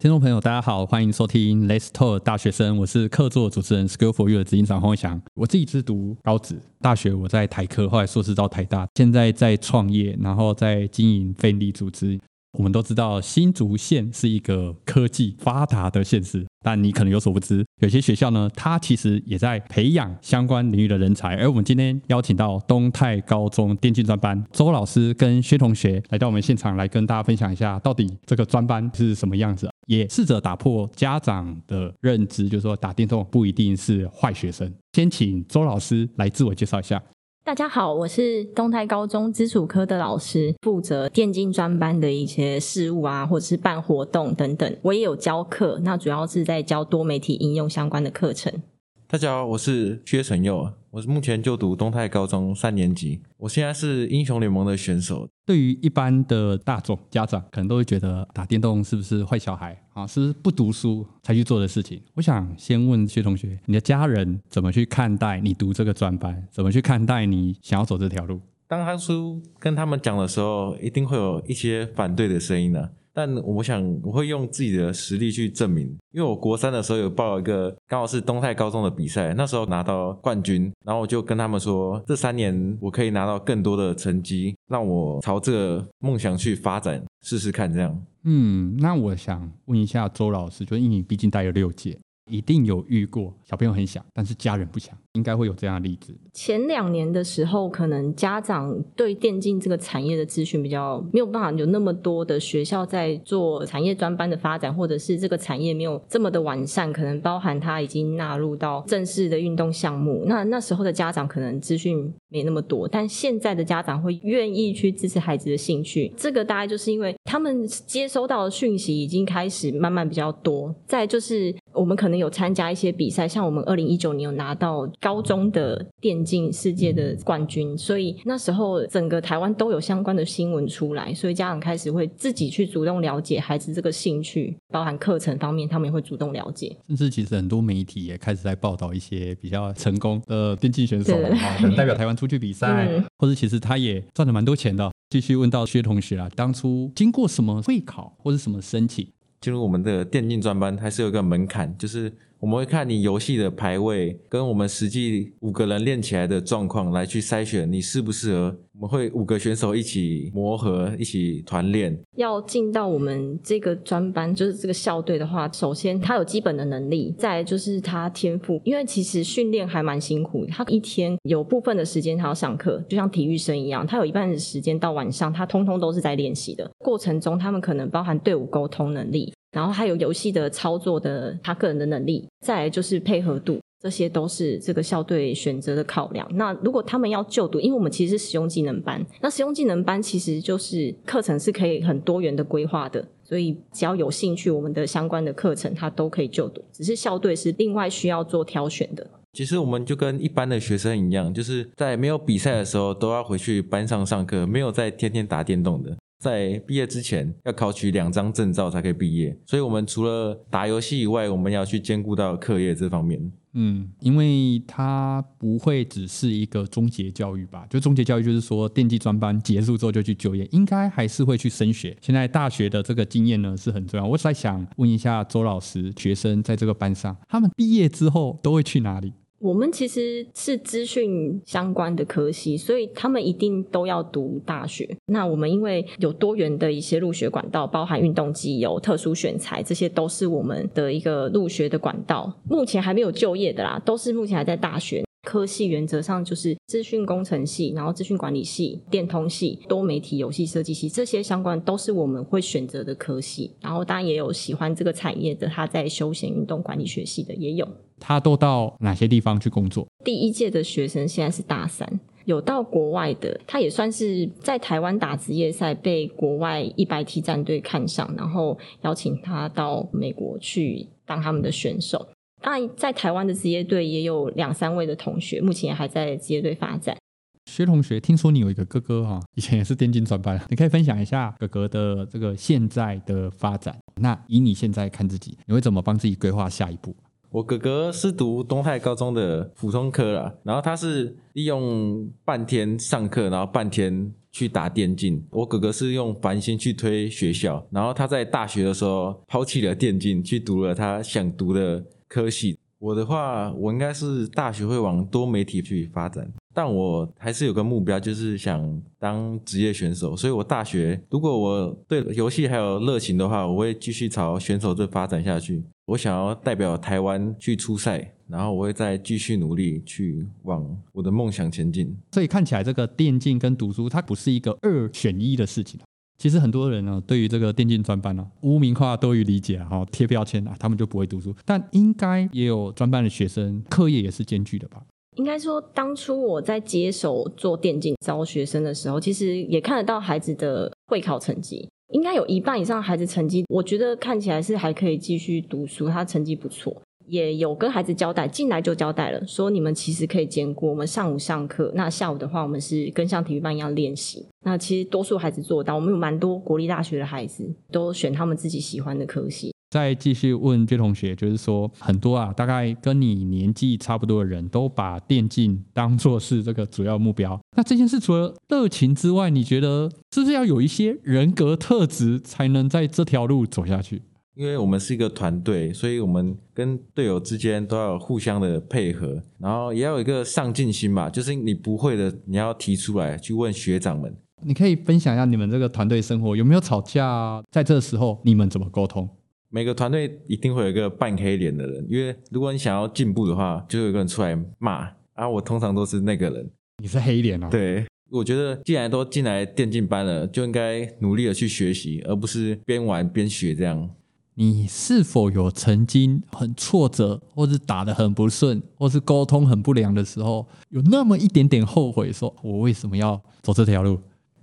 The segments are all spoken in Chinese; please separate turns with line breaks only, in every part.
听众朋友，大家好，欢迎收听 Let's Talk 大学生，我是客座主持人 School for You 的执行长黄伟翔。我自己是读高职，大学我在台科，后来硕士到台大，现在在创业，然后在经营非利组织。我们都知道新竹县是一个科技发达的县市，但你可能有所不知，有些学校呢，它其实也在培养相关领域的人才。而我们今天邀请到东泰高中电竞专班周老师跟薛同学来到我们现场，来跟大家分享一下，到底这个专班是什么样子，也试着打破家长的认知，就是说打电动不一定是坏学生。先请周老师来自我介绍一下。
大家好，我是东泰高中基础科的老师，负责电竞专班的一些事务啊，或者是办活动等等。我也有教课，那主要是在教多媒体应用相关的课程。
大家好，我是薛成佑，我是目前就读东泰高中三年级，我现在是英雄联盟的选手。
对于一般的大众家长，可能都会觉得打电动是不是坏小孩啊？是不是不读书才去做的事情？我想先问薛同学，你的家人怎么去看待你读这个专班？怎么去看待你想要走这条路？
当当初跟他们讲的时候，一定会有一些反对的声音呢、啊。但我想我会用自己的实力去证明，因为我国三的时候有报一个刚好是东泰高中的比赛，那时候拿到冠军，然后我就跟他们说，这三年我可以拿到更多的成绩，让我朝这个梦想去发展，试试看这样。
嗯，那我想问一下周老师，就因为你毕竟待了六届。一定有遇过小朋友很想，但是家人不想，应该会有这样的例子。
前两年的时候，可能家长对电竞这个产业的资讯比较没有办法有那么多的学校在做产业专班的发展，或者是这个产业没有这么的完善，可能包含它已经纳入到正式的运动项目。那那时候的家长可能资讯没那么多，但现在的家长会愿意去支持孩子的兴趣。这个大概就是因为他们接收到的讯息已经开始慢慢比较多。再就是我们可能。有参加一些比赛，像我们二零一九年有拿到高中的电竞世界的冠军，所以那时候整个台湾都有相关的新闻出来，所以家长开始会自己去主动了解孩子这个兴趣，包含课程方面，他们也会主动了解。
甚至其实很多媒体也开始在报道一些比较成功的电竞选手啊，可能代表台湾出去比赛，嗯、或者其实他也赚了蛮多钱的。继续问到薛同学啊，当初经过什么会考或者什么申请？
进入我们的电竞专班还是有一个门槛，就是我们会看你游戏的排位跟我们实际五个人练起来的状况来去筛选你适不适合。我们会五个选手一起磨合，一起团练。
要进到我们这个专班，就是这个校队的话，首先他有基本的能力，再就是他天赋。因为其实训练还蛮辛苦，他一天有部分的时间他要上课，就像体育生一样，他有一半的时间到晚上，他通通都是在练习的过程中，他们可能包含队伍沟通能力。然后还有游戏的操作的他个人的能力，再来就是配合度，这些都是这个校队选择的考量。那如果他们要就读，因为我们其实是实用技能班，那实用技能班其实就是课程是可以很多元的规划的，所以只要有兴趣，我们的相关的课程他都可以就读。只是校队是另外需要做挑选的。
其实我们就跟一般的学生一样，就是在没有比赛的时候都要回去班上上课，没有在天天打电动的。在毕业之前要考取两张证照才可以毕业，所以我们除了打游戏以外，我们要去兼顾到课业这方面。
嗯，因为它不会只是一个终结教育吧？就终结教育就是说，电竞专班结束之后就去就业，应该还是会去升学。现在大学的这个经验呢是很重要。我在想问一下周老师，学生在这个班上，他们毕业之后都会去哪里？
我们其实是资讯相关的科系，所以他们一定都要读大学。那我们因为有多元的一些入学管道，包含运动机、有、特殊选材，这些都是我们的一个入学的管道。目前还没有就业的啦，都是目前还在大学。科系原则上就是资讯工程系，然后资讯管理系、电通系、多媒体游戏设计系，这些相关都是我们会选择的科系。然后当然也有喜欢这个产业的，他在休闲运动管理学系的也有。
他都到哪些地方去工作？
第一届的学生现在是大三，有到国外的，他也算是在台湾打职业赛，被国外一百 T 战队看上，然后邀请他到美国去当他们的选手。当然，在台湾的职业队也有两三位的同学，目前还在职业队发展。
薛同学，听说你有一个哥哥哈，以前也是电竞专班，你可以分享一下哥哥的这个现在的发展。那以你现在看自己，你会怎么帮自己规划下一步？
我哥哥是读东泰高中的普通科啦，然后他是利用半天上课，然后半天去打电竞。我哥哥是用繁星去推学校，然后他在大学的时候抛弃了电竞，去读了他想读的科系。我的话，我应该是大学会往多媒体去发展。但我还是有个目标，就是想当职业选手。所以我大学如果我对游戏还有热情的话，我会继续朝选手这发展下去。我想要代表台湾去出赛，然后我会再继续努力去往我的梦想前进。
所以看起来这个电竞跟读书，它不是一个二选一的事情。其实很多人呢，对于这个电竞专班呢，污名化多于理解啊，贴标签啊，他们就不会读书。但应该也有专班的学生，课业也是兼具的吧？
应该说，当初我在接手做电竞招学生的时候，其实也看得到孩子的会考成绩，应该有一半以上孩子成绩，我觉得看起来是还可以继续读书，他成绩不错。也有跟孩子交代，进来就交代了，说你们其实可以兼顾，我们上午上课，那下午的话，我们是跟像体育班一样练习。那其实多数孩子做到，我们有蛮多国立大学的孩子都选他们自己喜欢的科系。
再继续问这同学，就是说很多啊，大概跟你年纪差不多的人都把电竞当作是这个主要目标。那这件事除了热情之外，你觉得是不是要有一些人格特质才能在这条路走下去？
因为我们是一个团队，所以我们跟队友之间都要互相的配合，然后也要有一个上进心嘛，就是你不会的，你要提出来去问学长们。
你可以分享一下你们这个团队生活有没有吵架啊？在这时候你们怎么沟通？
每个团队一定会有一个扮黑脸的人，因为如果你想要进步的话，就有一个人出来骂啊。我通常都是那个人。
你是黑脸哦？
对，我觉得既然都进来电竞班了，就应该努力的去学习，而不是边玩边学这样。
你是否有曾经很挫折，或是打得很不顺，或是沟通很不良的时候，有那么一点点后悔，说我为什么要走这条路？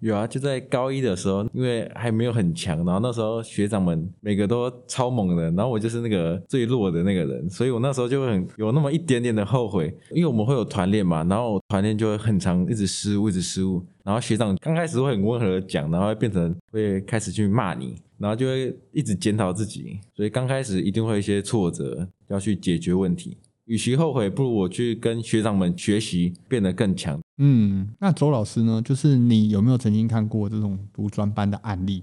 有啊，就在高一的时候，因为还没有很强，然后那时候学长们每个都超猛的，然后我就是那个最弱的那个人，所以我那时候就会很有那么一点点的后悔，因为我们会有团练嘛，然后团练就会很长一直失误，一直失误，然后学长刚开始会很温和的讲，然后会变成会开始去骂你，然后就会一直检讨自己，所以刚开始一定会有一些挫折，要去解决问题。与其后悔，不如我去跟学长们学习，变得更强。
嗯，那周老师呢？就是你有没有曾经看过这种读专班的案例？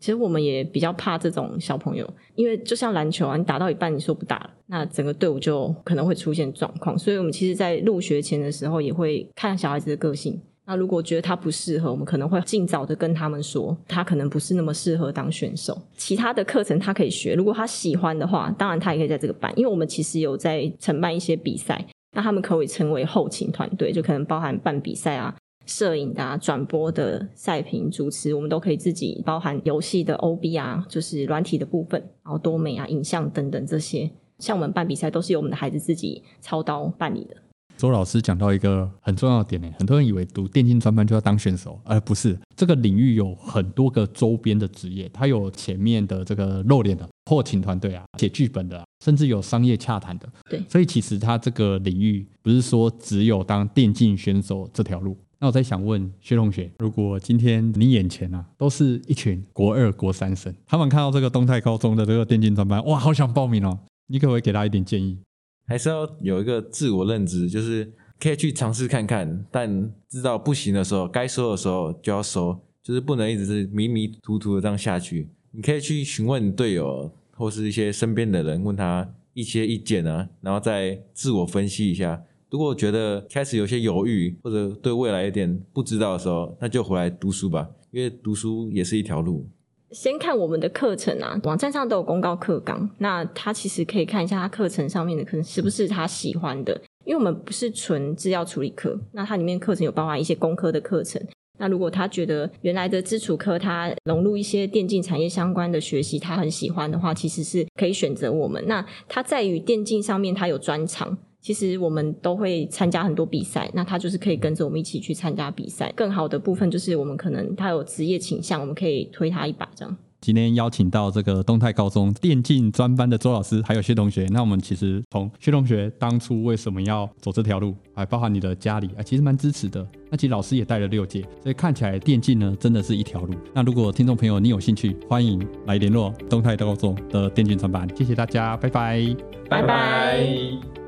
其实我们也比较怕这种小朋友，因为就像篮球啊，你打到一半你说不打了，那整个队伍就可能会出现状况。所以我们其实，在入学前的时候，也会看小孩子的个性。那如果觉得他不适合，我们可能会尽早的跟他们说，他可能不是那么适合当选手。其他的课程他可以学，如果他喜欢的话，当然他也可以在这个班，因为我们其实有在承办一些比赛，那他们可以成为后勤团队，就可能包含办比赛啊、摄影的啊、转播的、赛评、主持，我们都可以自己包含游戏的 OB 啊，就是软体的部分，然后多美啊、影像等等这些，像我们办比赛都是由我们的孩子自己操刀办理的。
周老师讲到一个很重要的点呢，很多人以为读电竞专班就要当选手，而不是这个领域有很多个周边的职业，它有前面的这个露脸的后勤团队啊，写剧本的啊，甚至有商业洽谈的。
对，
所以其实它这个领域不是说只有当电竞选手这条路。那我在想问薛同学，如果今天你眼前啊都是一群国二、国三生，他们看到这个东泰高中的这个电竞专班，哇，好想报名哦，你可不可以给他一点建议？
还是要有一个自我认知，就是可以去尝试看看，但知道不行的时候，该收的时候就要收，就是不能一直是迷迷糊糊的这样下去。你可以去询问队友或是一些身边的人，问他一些意见啊，然后再自我分析一下。如果觉得开始有些犹豫，或者对未来有点不知道的时候，那就回来读书吧，因为读书也是一条路。
先看我们的课程啊，网站上都有公告课纲，那他其实可以看一下他课程上面的课程是不是他喜欢的，因为我们不是纯资料处理课，那它里面课程有包含一些工科的课程，那如果他觉得原来的基础课他融入一些电竞产业相关的学习，他很喜欢的话，其实是可以选择我们。那他在于电竞上面他有专长。其实我们都会参加很多比赛，那他就是可以跟着我们一起去参加比赛。更好的部分就是我们可能他有职业倾向，我们可以推他一把这样。
今天邀请到这个东泰高中电竞专班的周老师，还有薛同学。那我们其实从薛同学当初为什么要走这条路，还包含你的家里啊，其实蛮支持的。那其实老师也带了六届，所以看起来电竞呢真的是一条路。那如果听众朋友你有兴趣，欢迎来联络东泰高中的电竞专班。谢谢大家，拜拜，
拜拜。